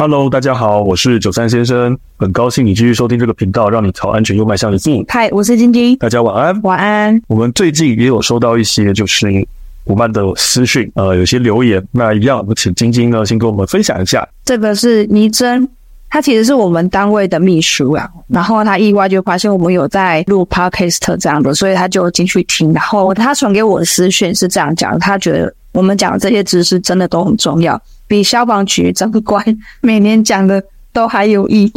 Hello，大家好，我是九三先生，很高兴你继续收听这个频道，让你朝安全又迈向的路。嗨，我是晶晶，大家晚安，晚安。我们最近也有收到一些就是伙伴的私讯，呃，有些留言，那一样，我们请晶晶呢先跟我们分享一下。这个是倪真，他其实是我们单位的秘书啊，然后他意外就发现我们有在录 Podcast 这样的，所以他就进去听，然后他传给我的私讯是这样讲，他觉得我们讲的这些知识真的都很重要。比消防局长官 每年讲的都还有意义，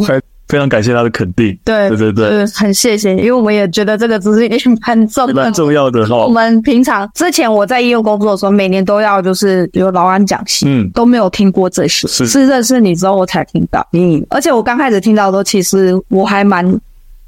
非常感谢他的肯定。对对对对，很谢谢，因为我们也觉得这个知识也很重要，蛮重要的哈。我们平常之前我在医院工作的时候，每年都要就是有劳安讲习，嗯，都没有听过这些，是。是认识你之后我才听到，嗯，而且我刚开始听到的时候，其实我还蛮。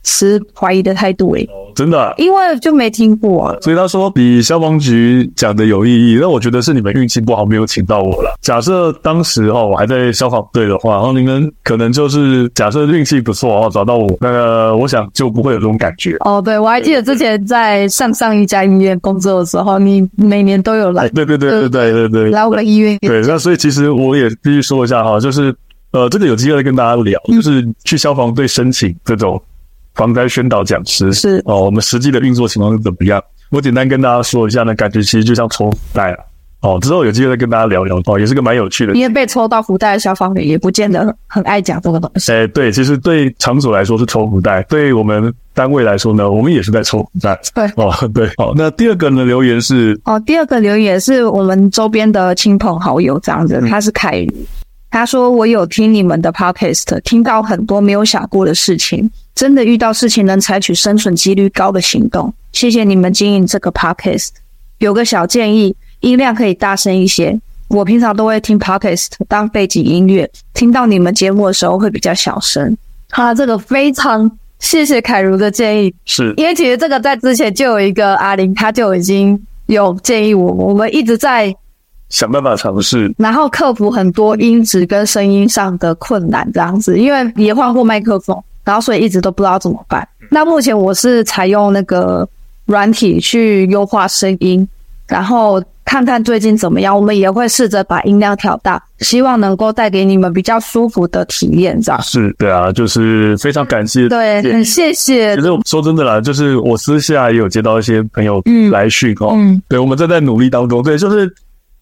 持怀疑的态度诶、欸，真的、啊，因为就没听过、啊，所以他说比消防局讲的有意义。那我觉得是你们运气不好，没有请到我了。假设当时哦，我还在消防队的话，然后你们可能就是假设运气不错哦，找到我，那个我想就不会有这种感觉。哦，对，我还记得之前在上上一家医院工作的时候，你每年都有来，对对对对对对对，来我的医院。对，那所以其实我也必须说一下哈，就是呃，这个有机会跟大家聊，就是去消防队申请这种。防灾宣导讲师是哦，我们实际的运作情况是怎么样？我简单跟大家说一下呢，感觉其实就像抽福袋了哦。之后有机会再跟大家聊聊哦，也是个蛮有趣的。因为被抽到福袋的消防员也不见得很爱讲这个东西。哎，对，其实对场所来说是抽福袋，对我们单位来说呢，我们也是在抽福袋。对哦，对。好，那第二个呢，留言是哦，第二个留言是我们周边的亲朋好友这样子，他是凯宇，他说我有听你们的 podcast，听到很多没有想过的事情。真的遇到事情能采取生存几率高的行动，谢谢你们经营这个 podcast。有个小建议，音量可以大声一些。我平常都会听 podcast 当背景音乐，听到你们节目的时候会比较小声。哈，这个非常谢谢凯如的建议，是因为其实这个在之前就有一个阿玲，他就已经有建议我，我们一直在想办法尝试，然后克服很多音质跟声音上的困难，这样子，因为也换过麦克风。然后，所以一直都不知道怎么办。那目前我是采用那个软体去优化声音，然后看看最近怎么样。我们也会试着把音量调大，希望能够带给你们比较舒服的体验，这样。是，对啊，就是非常感谢，对，很谢谢。其实说真的啦，就是我私下也有接到一些朋友来讯哦，嗯，对，我们正在努力当中。对，就是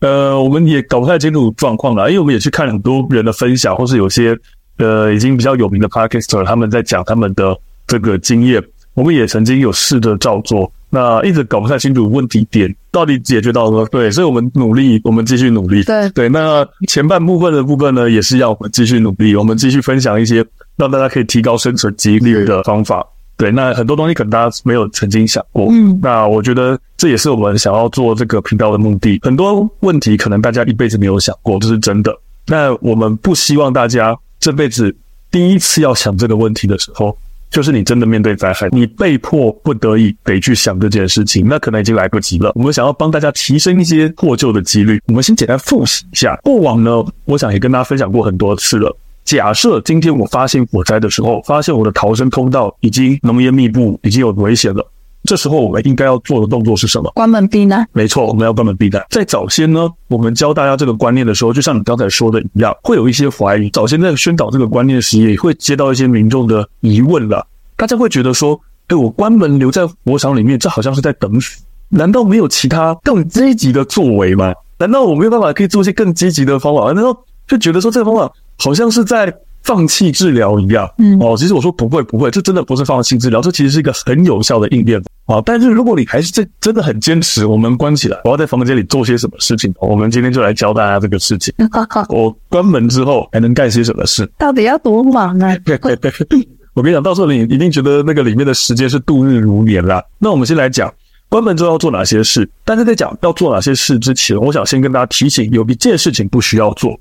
呃，我们也搞不太清楚状况了，因为我们也去看很多人的分享，或是有些。呃，已经比较有名的 Podcaster 他们在讲他们的这个经验，我们也曾经有试着照做，那一直搞不太清楚问题点到底解决到了，对，所以我们努力，我们继续努力，对对。那前半部分的部分呢，也是要我们继续努力，我们继续分享一些让大家可以提高生存几率的方法。对，那很多东西可能大家没有曾经想过，嗯，那我觉得这也是我们想要做这个频道的目的。很多问题可能大家一辈子没有想过，这是真的。那我们不希望大家。这辈子第一次要想这个问题的时候，就是你真的面对灾害，你被迫不得已得去想这件事情，那可能已经来不及了。我们想要帮大家提升一些获救的几率，我们先简单复习一下。过往呢，我想也跟大家分享过很多次了。假设今天我发现火灾的时候，发现我的逃生通道已经浓烟密布，已经有危险了。这时候我们应该要做的动作是什么？关门避难。没错，我们要关门避难。在早先呢，我们教大家这个观念的时候，就像你刚才说的一样，会有一些怀疑。早先在宣导这个观念时，也会接到一些民众的疑问了。大家会觉得说：“哎，我关门留在火场里面，这好像是在等死。难道没有其他更积极的作为吗？难道我没有办法可以做一些更积极的方法？难道就觉得说这个方法好像是在……”放弃治疗一样，嗯，哦，其实我说不会不会，这真的不是放弃治疗，这其实是一个很有效的应变啊。但是如果你还是真真的很坚持，我们关起来，我要在房间里做些什么事情？我们今天就来教大家这个事情。我关门之后还能干些什么事？到底要多忙啊？我跟你讲，到时候你一定觉得那个里面的时间是度日如年啦。那我们先来讲关门之后要做哪些事。但是在讲要做哪些事之前，我想先跟大家提醒，有一件事情不需要做。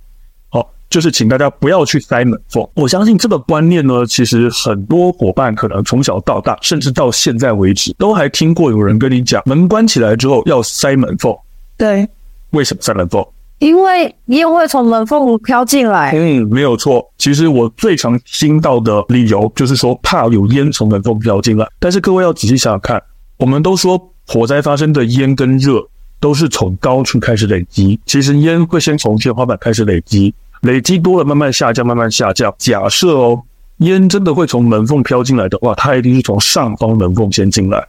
就是请大家不要去塞门缝。我相信这个观念呢，其实很多伙伴可能从小到大，甚至到现在为止，都还听过有人跟你讲，门关起来之后要塞门缝。对，为什么塞门缝？因为烟会从门缝飘进来。嗯，没有错。其实我最常听到的理由就是说，怕有烟从门缝飘进来。但是各位要仔细想想看，我们都说火灾发生的烟跟热都是从高处开始累积，其实烟会先从天花板开始累积。累积多了，慢慢下降，慢慢下降。假设哦，烟真的会从门缝飘进来的话，它一定是从上方门缝先进来。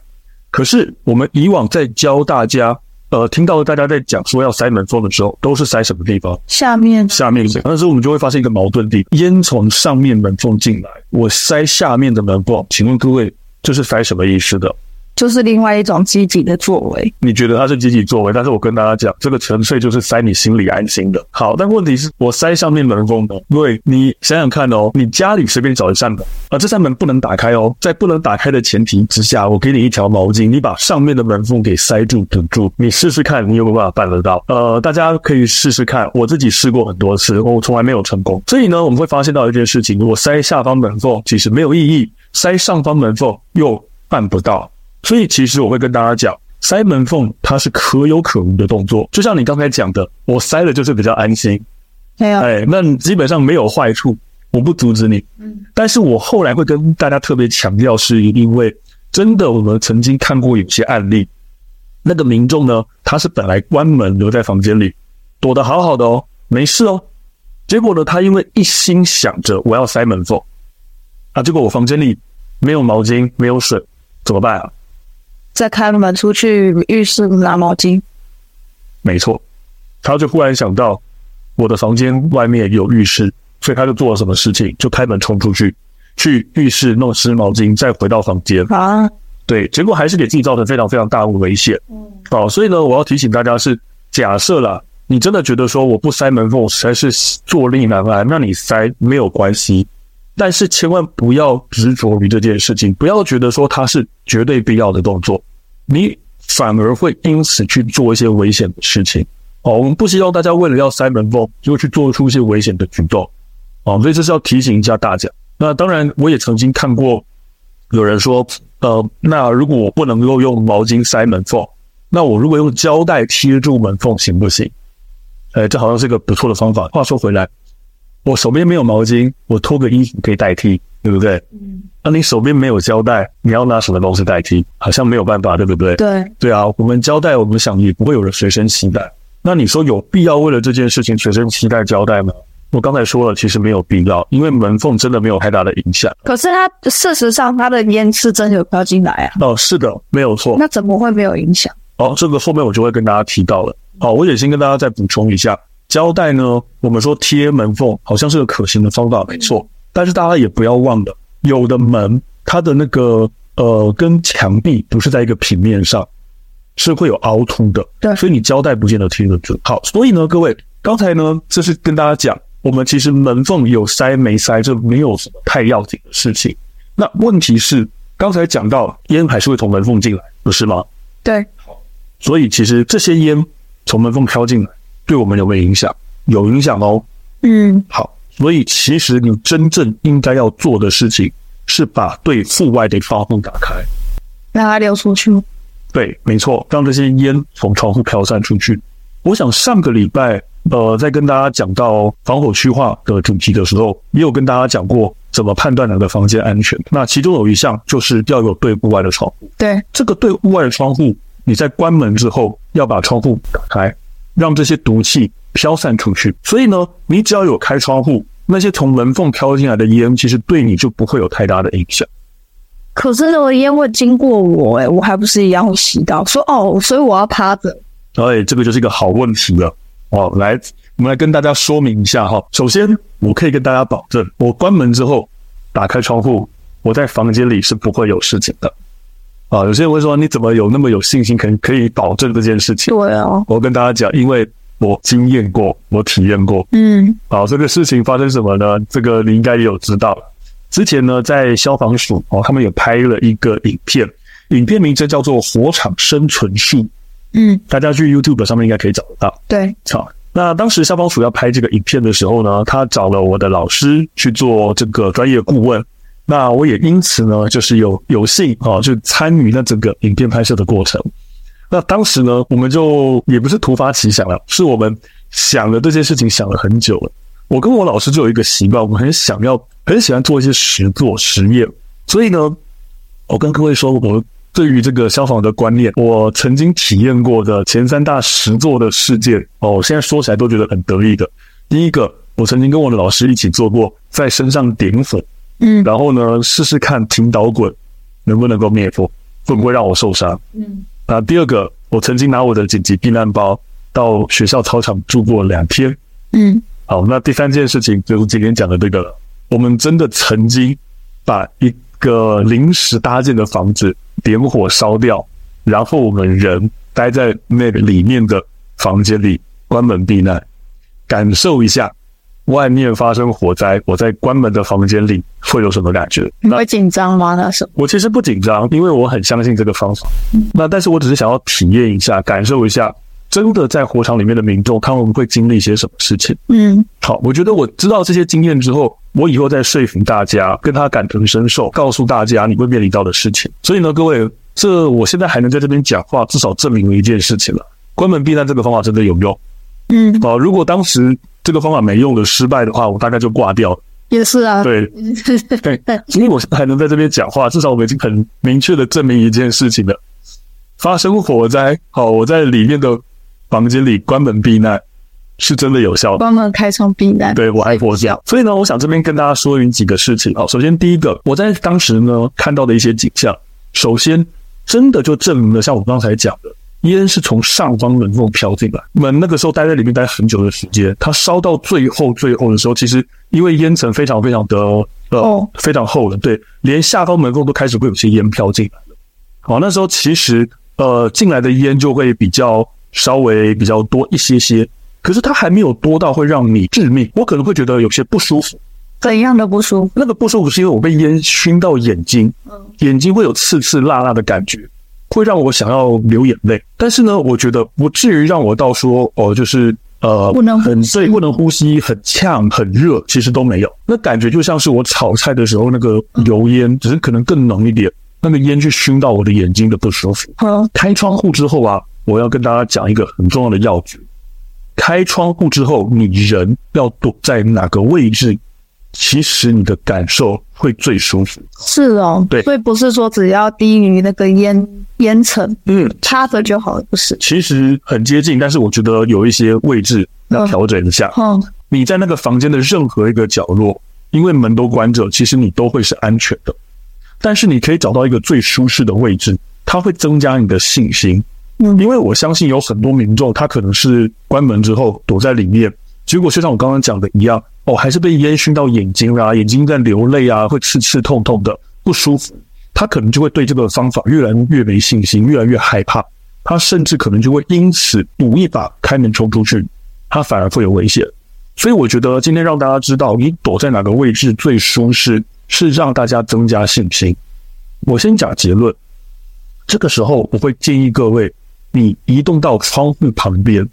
可是我们以往在教大家，呃，听到大家在讲说要塞门缝的时候，都是塞什么地方？下面。下面。那时候我们就会发现一个矛盾点：烟从上面门缝进来，我塞下面的门缝，请问各位，这是塞什么意思的？就是另外一种积极的作为，你觉得它是积极作为，但是我跟大家讲，这个纯粹就是塞你心里安心的。好，但问题是我塞上面门缝的，因为你想想看哦，你家里随便找一扇门啊，这扇门不能打开哦，在不能打开的前提之下，我给你一条毛巾，你把上面的门缝给塞住堵住，你试试看，你有没有办法办得到？呃，大家可以试试看，我自己试过很多次，我从来没有成功。所以呢，我们会发现到一件事情，如果塞下方门缝其实没有意义，塞上方门缝又办不到。所以，其实我会跟大家讲，塞门缝它是可有可无的动作。就像你刚才讲的，我塞了就是比较安心，没有，哎，那基本上没有坏处，我不阻止你。嗯，但是我后来会跟大家特别强调，是因为真的，我们曾经看过有些案例，那个民众呢，他是本来关门留在房间里，躲得好好的哦，没事哦，结果呢，他因为一心想着我要塞门缝，啊，结果我房间里没有毛巾，没有水，怎么办啊？再开门出去浴室拿毛巾，没错，他就忽然想到我的房间外面有浴室，所以他就做了什么事情，就开门冲出去，去浴室弄湿毛巾，再回到房间。啊，对，结果还是给自己造成非常非常大的危险。嗯，好，所以呢，我要提醒大家是，假设啦，你真的觉得说我不塞门缝实在是坐立难安，那你塞没有关系。但是千万不要执着于这件事情，不要觉得说它是绝对必要的动作，你反而会因此去做一些危险的事情。哦，我们不希望大家为了要塞门缝，就去做出一些危险的举动。哦，所以这是要提醒一下大家。那当然，我也曾经看过有人说，呃，那如果我不能够用毛巾塞门缝，那我如果用胶带贴住门缝行不行？哎，这好像是一个不错的方法。话说回来。我手边没有毛巾，我脱个衣服可以代替，对不对？嗯。那你手边没有胶带，你要拿什么东西代替？好像没有办法，对不对？对。对啊，我们胶带，我们想也不会有人随身携带。那你说有必要为了这件事情随身携带胶带吗？我刚才说了，其实没有必要，因为门缝真的没有太大的影响。可是它事实上，它的烟是真的有飘进来啊。哦，是的，没有错。那怎么会没有影响？哦，这个后面我就会跟大家提到了。好，我也先跟大家再补充一下。胶带呢，我们说贴门缝好像是个可行的方法，没错。但是大家也不要忘了，有的门它的那个呃跟墙壁不是在一个平面上，是会有凹凸的。对，所以你胶带不见得贴得住。好，所以呢，各位刚才呢，这是跟大家讲，我们其实门缝有塞没塞，这没有什么太要紧的事情。那问题是，刚才讲到烟还是会从门缝进来，不是吗？对。好，所以其实这些烟从门缝飘进来。对我们有没有影响？有影响哦。嗯，好，所以其实你真正应该要做的事情是把对户外的窗户打开，让它流出去。对，没错，让这些烟从窗户飘散出去。我想上个礼拜，呃，在跟大家讲到防火区划的主题的时候，也有跟大家讲过怎么判断哪个房间安全。那其中有一项就是要有对户外的窗户。对，这个对户外的窗户，你在关门之后要把窗户打开。让这些毒气飘散出去，所以呢，你只要有开窗户，那些从门缝飘进来的烟，其实对你就不会有太大的影响。可是那个烟味经过我，诶，我还不是一样会吸到？说哦，所以我要趴着。哎，这个就是一个好问题了。哦，来，我们来跟大家说明一下哈。首先，我可以跟大家保证，我关门之后打开窗户，我在房间里是不会有事情的。啊，有些人会说，你怎么有那么有信心，可以可以保证这件事情？对啊，我跟大家讲，因为我经验过，我体验过。嗯，好，这个事情发生什么呢？这个你应该也有知道。之前呢，在消防署哦，他们有拍了一个影片，影片名称叫做《火场生存术》。嗯，大家去 YouTube 上面应该可以找得到。对，好，那当时消防署要拍这个影片的时候呢，他找了我的老师去做这个专业顾问。那我也因此呢，就是有有幸啊，就参与那整个影片拍摄的过程。那当时呢，我们就也不是突发奇想了，是我们想了这件事情想了很久了。我跟我老师就有一个习惯，我们很想要，很喜欢做一些实作实验。所以呢，我跟各位说，我对于这个消防的观念，我曾经体验过的前三大实作的事件哦，现在说起来都觉得很得意的。第一个，我曾经跟我的老师一起做过，在身上点火，嗯，然后呢，试试看停导滚能不能够灭火，会不会让我受伤？嗯，那第二个，我曾经拿我的紧急避难包到学校操场住过两天，嗯，好，那第三件事情就是今天讲的这个了，我们真的曾经把一个临时搭建的房子点火烧掉，然后我们人待在那个里面的房间里关门避难，感受一下。外面发生火灾，我在关门的房间里会有什么感觉？你会紧张吗？那时候我其实不紧张，因为我很相信这个方法。那但是我只是想要体验一下，感受一下，真的在火场里面的民众，他们会经历一些什么事情？嗯，好，我觉得我知道这些经验之后，我以后再说服大家，跟他感同身受，告诉大家你会面临到的事情。所以呢，各位，这我现在还能在这边讲话，至少证明了一件事情了：关门避难这个方法真的有用。嗯，好，如果当时。这个方法没用的，失败的话，我大概就挂掉了。也是啊，对对，因为我现在还能在这边讲话，至少我们已经很明确的证明一件事情了：发生火灾，好，我在里面的房间里关门避难，是真的有效的。关门开窗避难，对，我爱火这样。所以呢，我想这边跟大家说明几个事情。好，首先第一个，我在当时呢看到的一些景象，首先真的就证明了像我刚才讲的。烟是从上方门缝飘进来，门那个时候待在里面待很久的时间，它烧到最后最后的时候，其实因为烟层非常非常的呃非常厚了，对，连下方门缝都开始会有些烟飘进来了。好，那时候其实呃进来的烟就会比较稍微比较多一些些，可是它还没有多到会让你致命，我可能会觉得有些不舒服。怎样的不舒服？那个不舒服是因为我被烟熏到眼睛，眼睛会有刺刺辣辣的感觉。会让我想要流眼泪，但是呢，我觉得不至于让我到说哦，就是呃，不能很醉，不能呼吸，很呛，很热，其实都没有。那感觉就像是我炒菜的时候那个油烟，只是可能更浓一点，那个烟去熏到我的眼睛的不舒服。嗯，开窗户之后啊，我要跟大家讲一个很重要的要诀：开窗户之后，你人要躲在哪个位置？其实你的感受会最舒服，是哦，对，所以不是说只要低于那个烟烟尘，嗯，插着就好了，不是。其实很接近，但是我觉得有一些位置要调整一下。嗯，你在那个房间的任何一个角落，因为门都关着，其实你都会是安全的。但是你可以找到一个最舒适的位置，它会增加你的信心。嗯，因为我相信有很多民众，他可能是关门之后躲在里面，结果就像我刚刚讲的一样。哦，还是被烟熏到眼睛啊，眼睛在流泪啊，会刺刺痛痛的，不舒服。他可能就会对这个方法越来越没信心，越来越害怕。他甚至可能就会因此赌一把开门冲出去，他反而会有危险。所以我觉得今天让大家知道，你躲在哪个位置最舒适，是让大家增加信心。我先讲结论，这个时候我会建议各位，你移动到窗户旁边，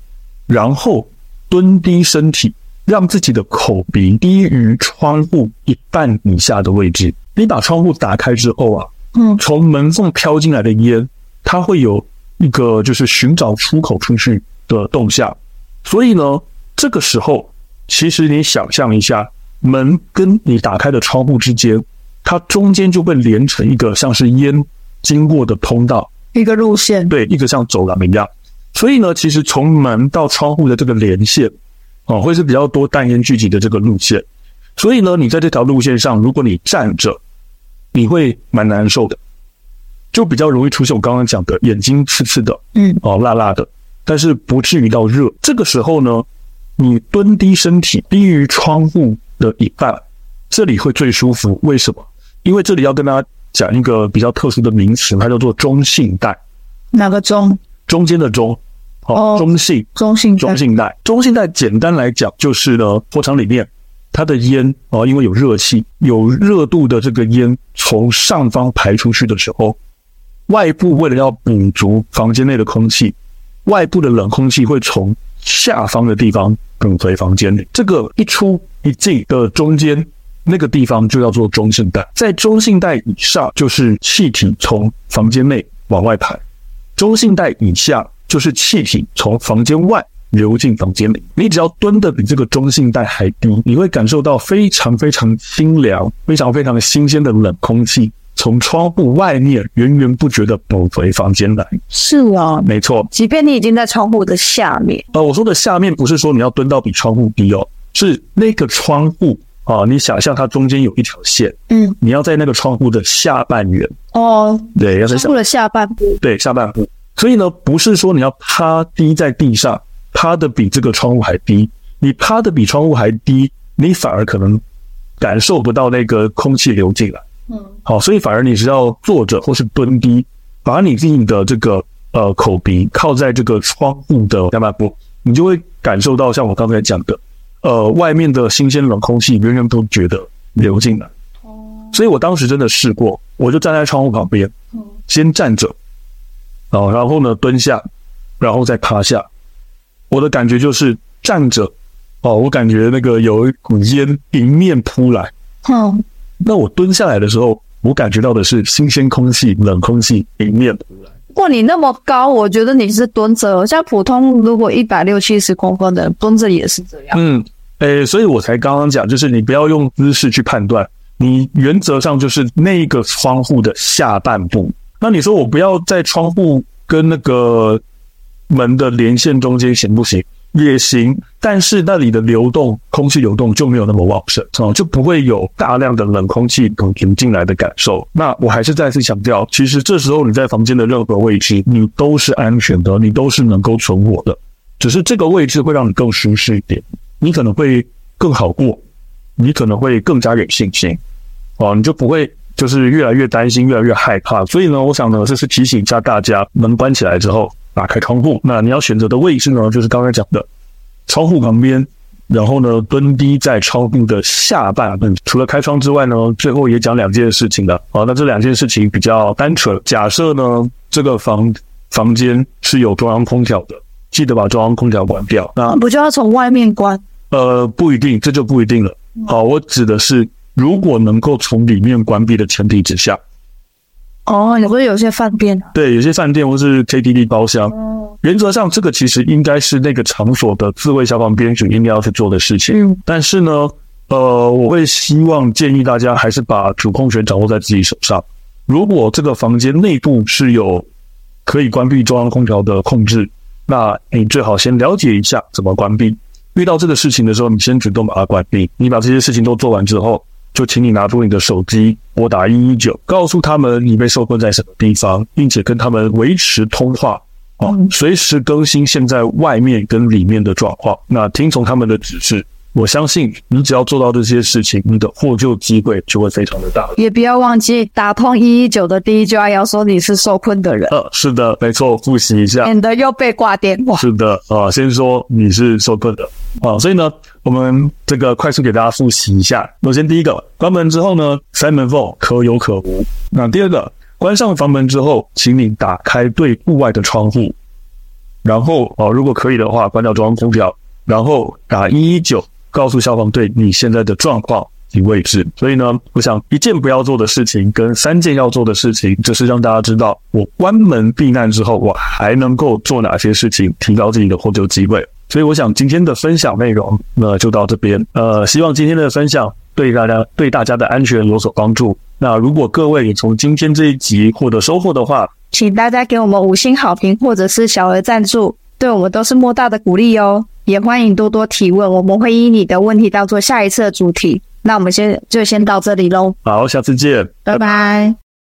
然后蹲低身体。让自己的口鼻低于窗户一半以下的位置。你把窗户打开之后啊，嗯，从门缝飘进来的烟，它会有一个就是寻找出口出去的动向。所以呢，这个时候其实你想象一下，门跟你打开的窗户之间，它中间就会连成一个像是烟经过的通道，一个路线，对，一个像走廊一样。所以呢，其实从门到窗户的这个连线。哦，会是比较多淡烟聚集的这个路线，所以呢，你在这条路线上，如果你站着，你会蛮难受的，就比较容易出现我刚刚讲的眼睛刺刺的，嗯，哦，辣辣的，但是不至于到热。这个时候呢，你蹲低身体低于窗户的一半，这里会最舒服。为什么？因为这里要跟大家讲一个比较特殊的名词，它叫做中性带。哪个中？中间的中。好，中性，中性，中性带，中性带，简单来讲就是呢，火场里面它的烟啊，因为有热气、有热度的这个烟从上方排出去的时候，外部为了要补足房间内的空气，外部的冷空气会从下方的地方滚回房间里。这个一出一进的中间那个地方就叫做中性带，在中性带以上就是气体从房间内往外排，中性带以下。就是气体从房间外流进房间里，你只要蹲的比这个中性带还低，你会感受到非常非常清凉、非常非常新鲜的冷空气从窗户外面源源不绝的补回房间来。是啊，没错。即便你已经在窗户的下面，呃，我说的下面不是说你要蹲到比窗户低哦，是那个窗户啊，你想象它中间有一条线，嗯，你要在那个窗户的下半圆哦，对，要在窗户的下半部，对，下半部。所以呢，不是说你要趴低在地上，趴的比这个窗户还低，你趴的比窗户还低，你反而可能感受不到那个空气流进来。嗯，好，所以反而你是要坐着或是蹲低，把你自己的这个呃口鼻靠在这个窗户的下半部，你就会感受到像我刚才讲的，呃，外面的新鲜冷空气，人人都觉得流进来。哦，所以我当时真的试过，我就站在窗户旁边，先站着。哦，然后呢，蹲下，然后再趴下。我的感觉就是站着，哦，我感觉那个有一股烟迎面扑来。哦，那我蹲下来的时候，我感觉到的是新鲜空气、冷空气迎面扑来。哇，你那么高，我觉得你是蹲着。像普通如果一百六七十公分的人蹲着也是这样。嗯，诶，所以我才刚刚讲，就是你不要用姿势去判断，你原则上就是那个窗户的下半部。那你说我不要在窗户跟那个门的连线中间行不行？也行，但是那里的流动空气流动就没有那么旺盛哦，就不会有大量的冷空气涌进来的感受。那我还是再次强调，其实这时候你在房间的任何位置，你都是安全的，你都是能够存活的，只是这个位置会让你更舒适一点，你可能会更好过，你可能会更加有信心哦，你就不会。就是越来越担心，越来越害怕，所以呢，我想呢，这是提醒一下大家，门关起来之后，打开窗户。那你要选择的位置呢，就是刚才讲的窗户旁边，然后呢，蹲低在窗户的下半部。除了开窗之外呢，最后也讲两件事情了。好，那这两件事情比较单纯。假设呢，这个房房间是有中央空调的，记得把中央空调关掉。那不就要从外面关？呃，不一定，这就不一定了。好，我指的是。如果能够从里面关闭的前提之下，哦，你会有些饭店，对，有些饭店或是 KTV 包厢，原则上这个其实应该是那个场所的自卫消防编组应该要去做的事情。嗯，但是呢，呃，我会希望建议大家还是把主控权掌握在自己手上。如果这个房间内部是有可以关闭中央空调的控制，那你最好先了解一下怎么关闭。遇到这个事情的时候，你先主动把它关闭。你把这些事情都做完之后，就请你拿出你的手机，拨打一一九，告诉他们你被受困在什么地方，并且跟他们维持通话，啊，随时更新现在外面跟里面的状况。那听从他们的指示。我相信你只要做到这些事情，你的获救机会就会非常的大。也不要忘记打通一一九的第一句话，要说你是受困的人。呃，是的，没错，复习一下，免得又被挂电话。是的，啊，先说你是受困的啊，所以呢，我们这个快速给大家复习一下。首先，第一个，关门之后呢，塞门缝可有可无。那第二个，关上房门之后，请你打开对户外的窗户，然后啊，如果可以的话，关掉中央空调，然后打一一九。告诉消防队你现在的状况及位置。所以呢，我想一件不要做的事情跟三件要做的事情，就是让大家知道我关门避难之后，我还能够做哪些事情，提高自己的获救机会。所以我想今天的分享内容，那就到这边。呃，希望今天的分享对大家对大家的安全有所帮助。那如果各位也从今天这一集获得收获的话，请大家给我们五星好评或者是小额赞助，对我们都是莫大的鼓励哦。也欢迎多多提问，我们会以你的问题当做下一次的主题。那我们先就先到这里喽。好，下次见，拜拜。